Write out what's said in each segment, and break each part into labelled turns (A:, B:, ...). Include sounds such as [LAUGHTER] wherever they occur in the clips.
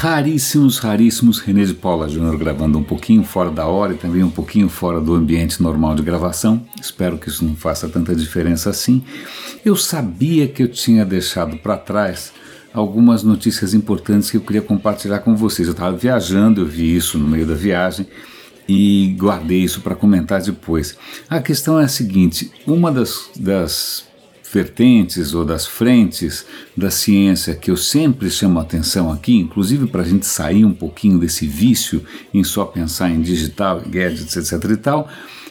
A: raríssimos, raríssimos René de Paula Júnior gravando um pouquinho fora da hora e também um pouquinho fora do ambiente normal de gravação. Espero que isso não faça tanta diferença assim. Eu sabia que eu tinha deixado para trás algumas notícias importantes que eu queria compartilhar com vocês. Eu estava viajando, eu vi isso no meio da viagem e guardei isso para comentar depois. A questão é a seguinte: uma das, das vertentes ou das frentes da ciência que eu sempre chamo atenção aqui, inclusive para a gente sair um pouquinho desse vício em só pensar em digital, gadgets, etc. e tal,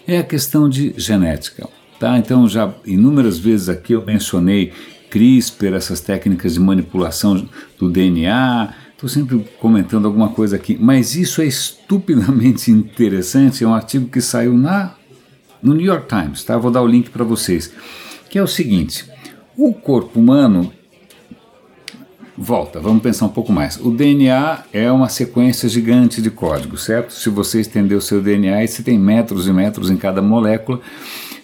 A: é a questão de genética. Tá? Então, já inúmeras vezes aqui eu mencionei CRISPR, essas técnicas de manipulação do DNA. Estou sempre comentando alguma coisa aqui, mas isso é estupidamente [LAUGHS] interessante. É um artigo que saiu na, no New York Times, tá? Vou dar o link para vocês que é o seguinte: o corpo humano. Volta, vamos pensar um pouco mais. O DNA é uma sequência gigante de códigos, certo? Se você estender o seu DNA, você tem metros e metros em cada molécula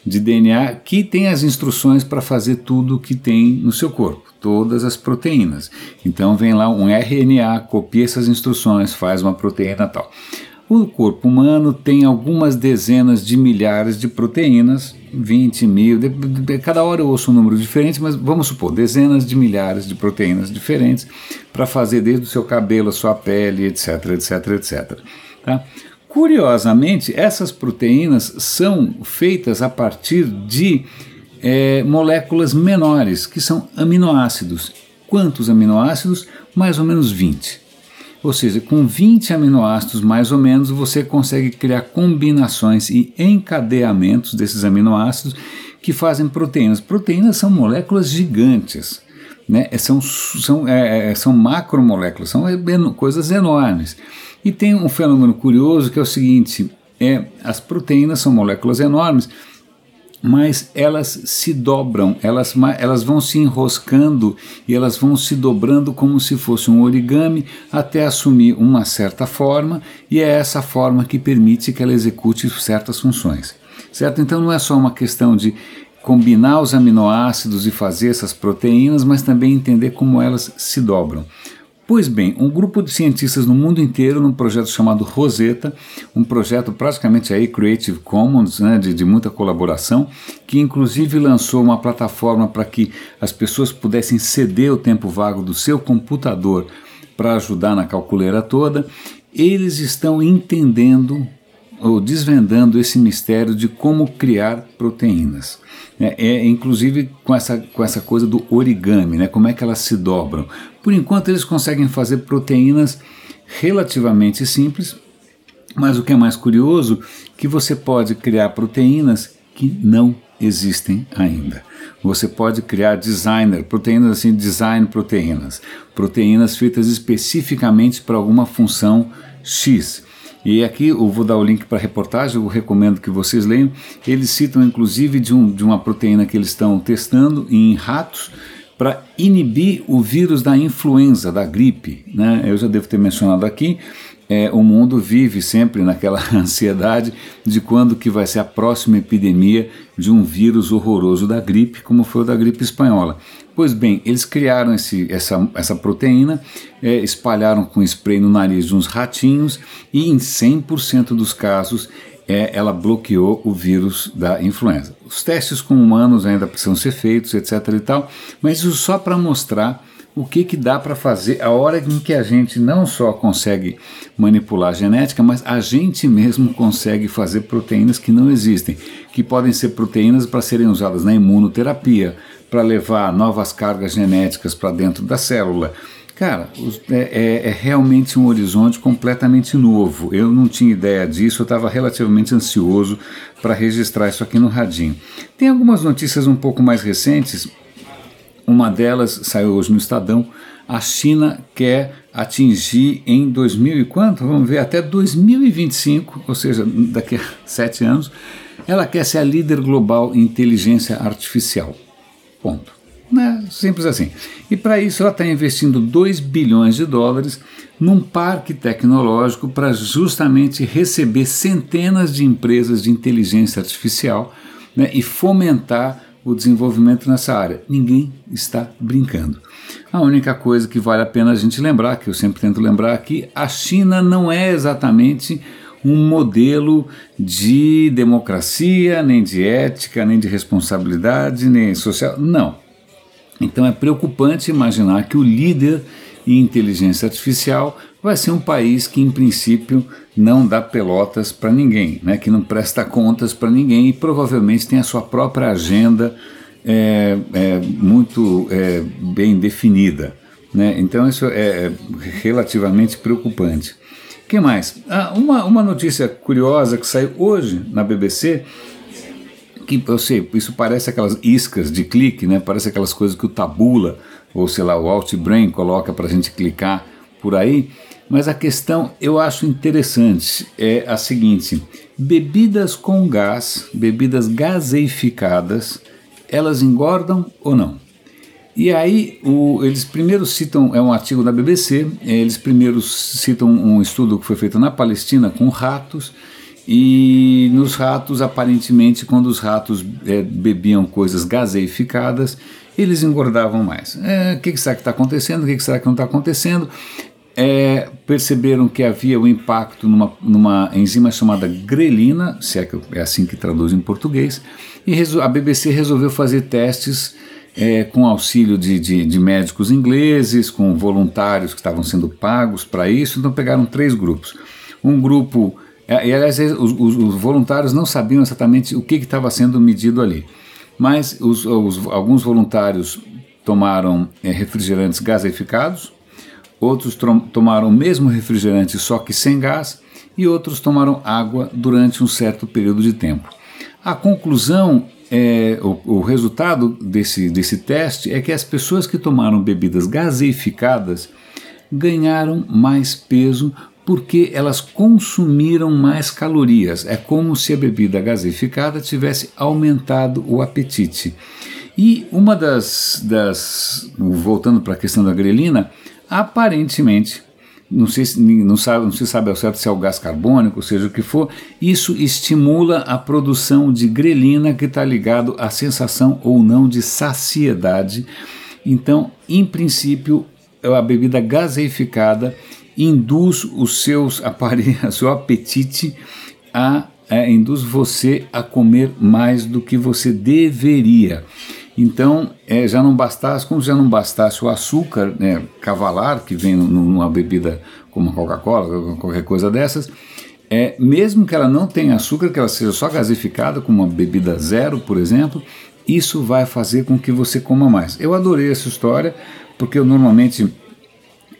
A: de DNA que tem as instruções para fazer tudo que tem no seu corpo, todas as proteínas. Então vem lá um RNA, copia essas instruções, faz uma proteína tal. O corpo humano tem algumas dezenas de milhares de proteínas, 20 mil, de, de, cada hora eu ouço um número diferente, mas vamos supor, dezenas de milhares de proteínas diferentes para fazer desde o seu cabelo, a sua pele, etc, etc, etc. Tá? Curiosamente, essas proteínas são feitas a partir de é, moléculas menores, que são aminoácidos. Quantos aminoácidos? Mais ou menos 20. Ou seja, com 20 aminoácidos mais ou menos, você consegue criar combinações e encadeamentos desses aminoácidos que fazem proteínas. Proteínas são moléculas gigantes, né? É, são, são, é, é, são macromoléculas, são coisas enormes. E tem um fenômeno curioso que é o seguinte: é, as proteínas são moléculas enormes mas elas se dobram, elas, elas vão se enroscando e elas vão se dobrando como se fosse um origami até assumir uma certa forma, e é essa forma que permite que ela execute certas funções. Certo? Então não é só uma questão de combinar os aminoácidos e fazer essas proteínas, mas também entender como elas se dobram. Pois bem, um grupo de cientistas no mundo inteiro, num projeto chamado Rosetta, um projeto praticamente aí Creative Commons, né, de, de muita colaboração, que inclusive lançou uma plataforma para que as pessoas pudessem ceder o tempo vago do seu computador para ajudar na calculeira toda, eles estão entendendo ou desvendando esse mistério de como criar proteínas. É, é, inclusive com essa, com essa coisa do origami, né? como é que elas se dobram. Por enquanto eles conseguem fazer proteínas relativamente simples, mas o que é mais curioso que você pode criar proteínas que não existem ainda. Você pode criar designer, proteínas assim, design proteínas, proteínas feitas especificamente para alguma função X. E aqui eu vou dar o link para a reportagem, eu recomendo que vocês leiam. Eles citam inclusive de, um, de uma proteína que eles estão testando em ratos para inibir o vírus da influenza, da gripe. Né? Eu já devo ter mencionado aqui, é, o mundo vive sempre naquela [LAUGHS] ansiedade de quando que vai ser a próxima epidemia de um vírus horroroso da gripe, como foi o da gripe espanhola. Pois bem, eles criaram esse, essa, essa proteína, é, espalharam com spray no nariz de uns ratinhos e em 100% dos casos é, ela bloqueou o vírus da influenza. Os testes com humanos ainda precisam ser feitos, etc. e tal, mas isso só para mostrar o que, que dá para fazer a hora em que a gente não só consegue manipular a genética, mas a gente mesmo consegue fazer proteínas que não existem, que podem ser proteínas para serem usadas na imunoterapia, para levar novas cargas genéticas para dentro da célula. Cara, é, é, é, realmente um horizonte completamente novo. Eu não tinha ideia disso, eu estava relativamente ansioso para registrar isso aqui no Radinho. Tem algumas notícias um pouco mais recentes uma delas saiu hoje no Estadão. A China quer atingir em 2000 e quanto? Vamos ver, até 2025, ou seja, daqui a [LAUGHS] sete anos, ela quer ser a líder global em inteligência artificial. Ponto. Né? Simples assim. E para isso ela está investindo 2 bilhões de dólares num parque tecnológico para justamente receber centenas de empresas de inteligência artificial né, e fomentar o desenvolvimento nessa área. Ninguém está brincando. A única coisa que vale a pena a gente lembrar, que eu sempre tento lembrar aqui, a China não é exatamente um modelo de democracia, nem de ética, nem de responsabilidade, nem social. Não. Então é preocupante imaginar que o líder em inteligência artificial vai ser um país que, em princípio, não dá pelotas para ninguém, né? que não presta contas para ninguém e provavelmente tem a sua própria agenda é, é, muito é, bem definida. Né? Então, isso é relativamente preocupante que mais? Ah, uma, uma notícia curiosa que saiu hoje na BBC, que eu sei, isso parece aquelas iscas de clique, né? Parece aquelas coisas que o Tabula, ou sei lá, o Outbrain coloca para a gente clicar por aí. Mas a questão eu acho interessante é a seguinte: bebidas com gás, bebidas gaseificadas, elas engordam ou não? E aí, o, eles primeiro citam, é um artigo da BBC, eles primeiro citam um estudo que foi feito na Palestina com ratos, e nos ratos, aparentemente, quando os ratos é, bebiam coisas gaseificadas, eles engordavam mais. É, o que, que será que está acontecendo? O que, que será que não está acontecendo? É, perceberam que havia o um impacto numa, numa enzima chamada grelina, se é, que é assim que traduz em português, e a BBC resolveu fazer testes é, com auxílio de, de, de, médicos ingleses, com voluntários que estavam sendo pagos para isso, então pegaram três grupos. Um grupo, é, e aliás, os, os, voluntários não sabiam exatamente o que estava sendo medido ali, mas os, alguns voluntários tomaram é, refrigerantes gaseificados, outros tomaram o mesmo refrigerante só que sem gás, e outros tomaram água durante um certo período de tempo. A conclusão é, o, o, resultado desse, desse teste é que as pessoas que tomaram bebidas gaseificadas ganharam mais peso porque elas consumiram mais calorias. É como se a bebida gaseificada tivesse aumentado o apetite. E uma das, das voltando para a questão da grelina, aparentemente não, sei se, não, sabe, não se sabe ao certo se é o gás carbônico, seja o que for, isso estimula a produção de grelina que está ligado à sensação ou não de saciedade. Então, em princípio, a bebida gaseificada induz os seus aparelhos, [LAUGHS] seu apetite a, a induz você a comer mais do que você deveria. Então, é, já não bastasse, como já não bastasse o açúcar né, cavalar, que vem numa bebida como a Coca-Cola, qualquer coisa dessas, é, mesmo que ela não tenha açúcar, que ela seja só gasificada, como uma bebida zero, por exemplo, isso vai fazer com que você coma mais. Eu adorei essa história, porque eu normalmente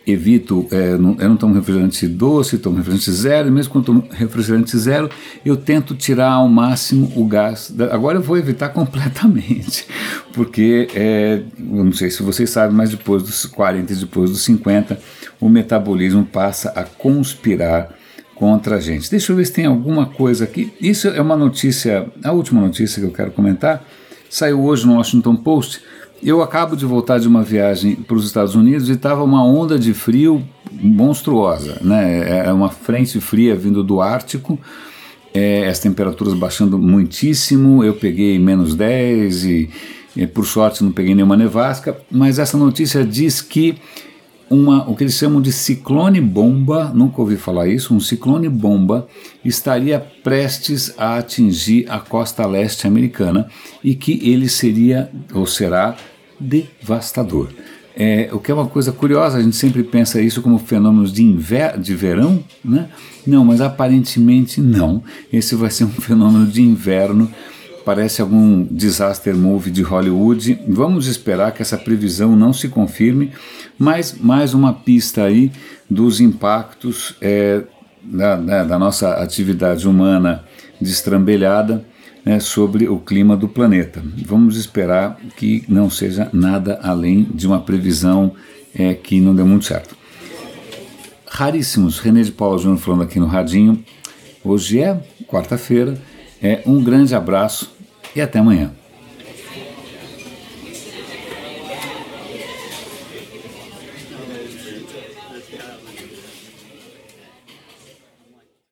A: evito, é, não, eu não tomo refrigerante doce, tomo refrigerante zero, e mesmo quando tomo refrigerante zero, eu tento tirar ao máximo o gás. Da, agora eu vou evitar [LAUGHS] completamente, porque é, eu não sei se vocês sabem, mas depois dos 40 e depois dos 50, o metabolismo passa a conspirar contra a gente. Deixa eu ver se tem alguma coisa aqui. Isso é uma notícia, a última notícia que eu quero comentar, saiu hoje no Washington Post eu acabo de voltar de uma viagem para os Estados Unidos e estava uma onda de frio monstruosa, né? É, é uma frente fria vindo do Ártico, é, as temperaturas baixando muitíssimo. Eu peguei menos 10 e, e, por sorte, não peguei nenhuma nevasca. Mas essa notícia diz que uma, o que eles chamam de ciclone bomba, nunca ouvi falar isso, um ciclone bomba estaria prestes a atingir a costa leste americana e que ele seria ou será devastador. É, o que é uma coisa curiosa, a gente sempre pensa isso como fenômenos de, inver de verão, né? Não, mas aparentemente não. Esse vai ser um [LAUGHS] fenômeno de inverno parece algum disaster movie de Hollywood. Vamos esperar que essa previsão não se confirme, mas mais uma pista aí dos impactos é, da, né, da, nossa atividade humana destrambelhada né, sobre o clima do planeta. Vamos esperar que não seja nada além de uma previsão é, que não deu muito certo. Raríssimos, René de Paula Júnior falando aqui no Radinho. Hoje é quarta-feira. É um grande abraço e até amanhã.